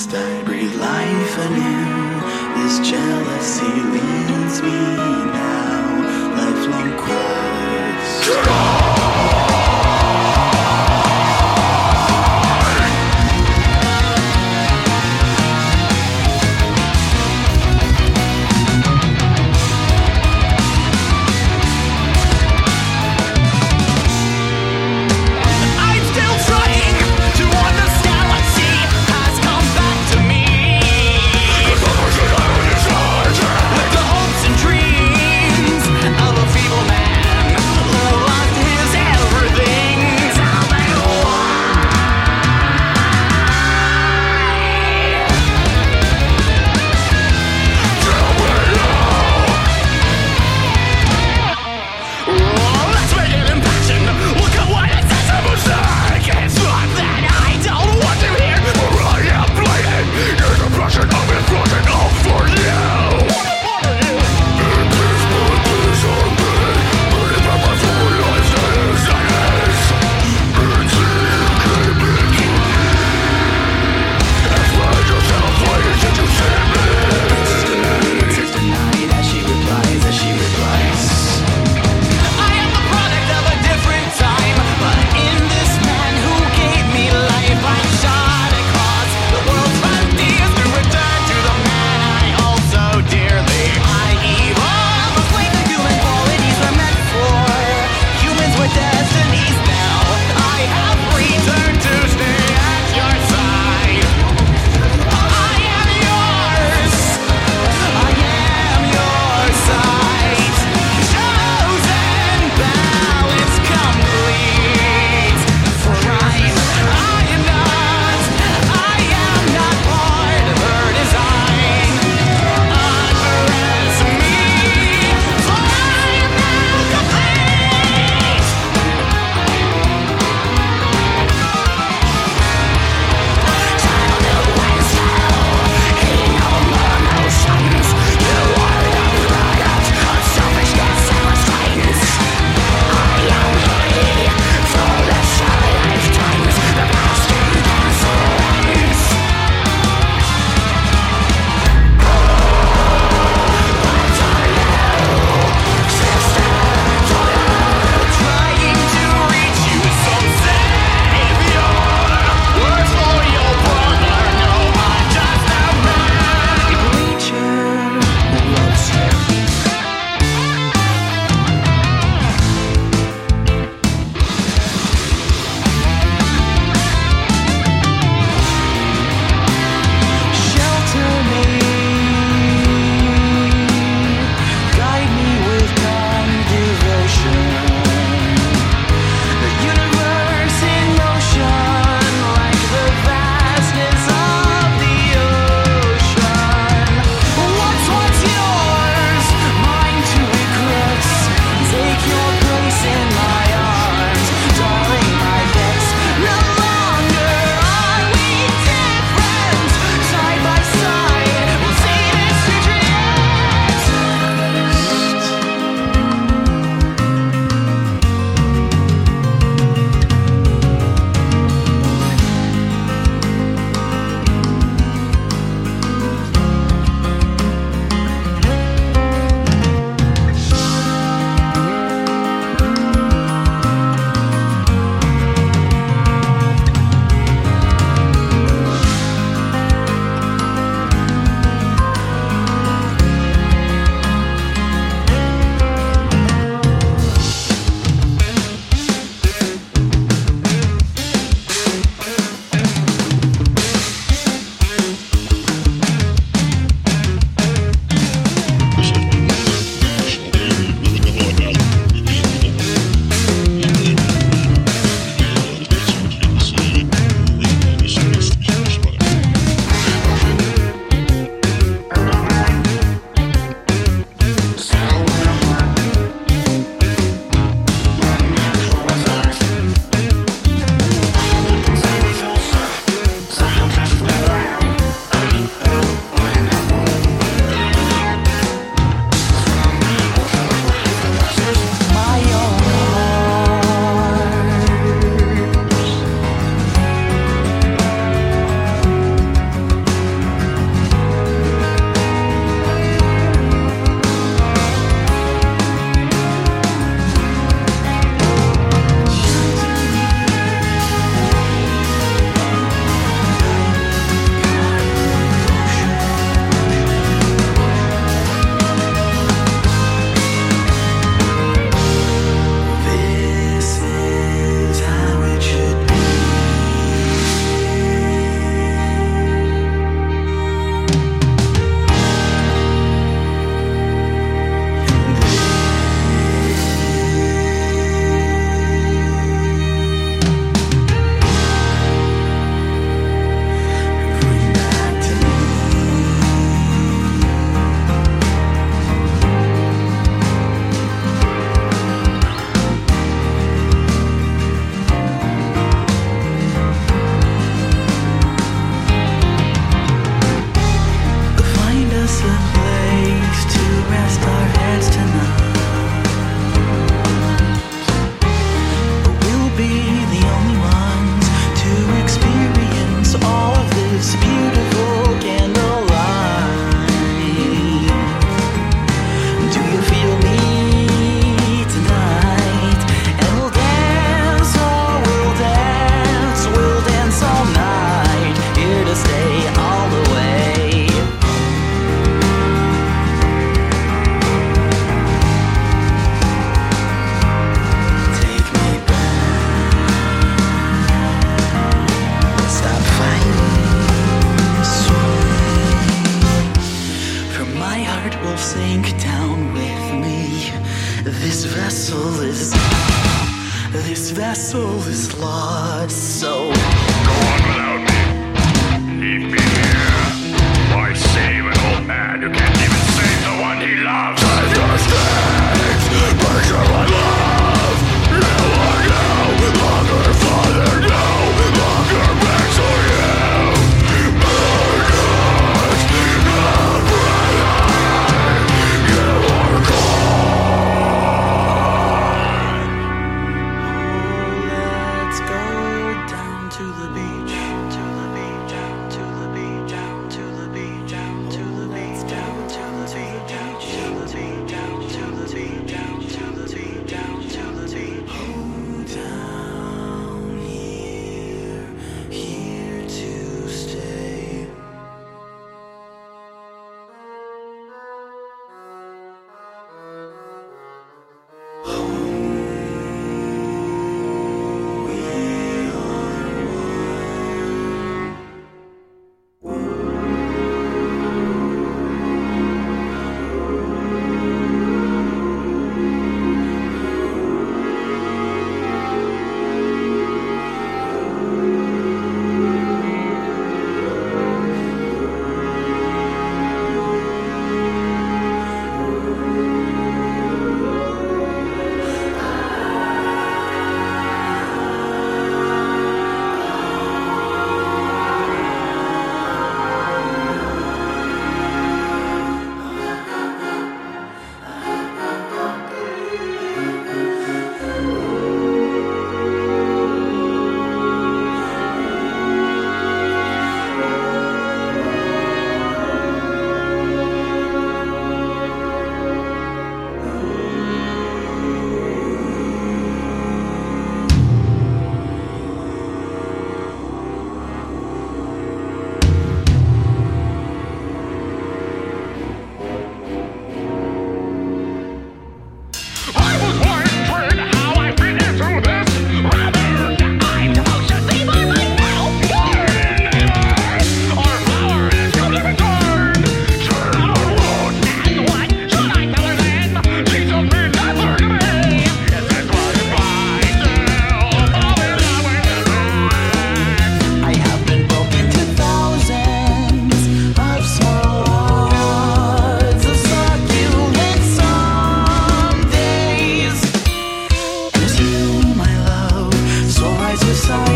must I breathe life anew? This jealousy leads me now.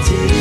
mighty.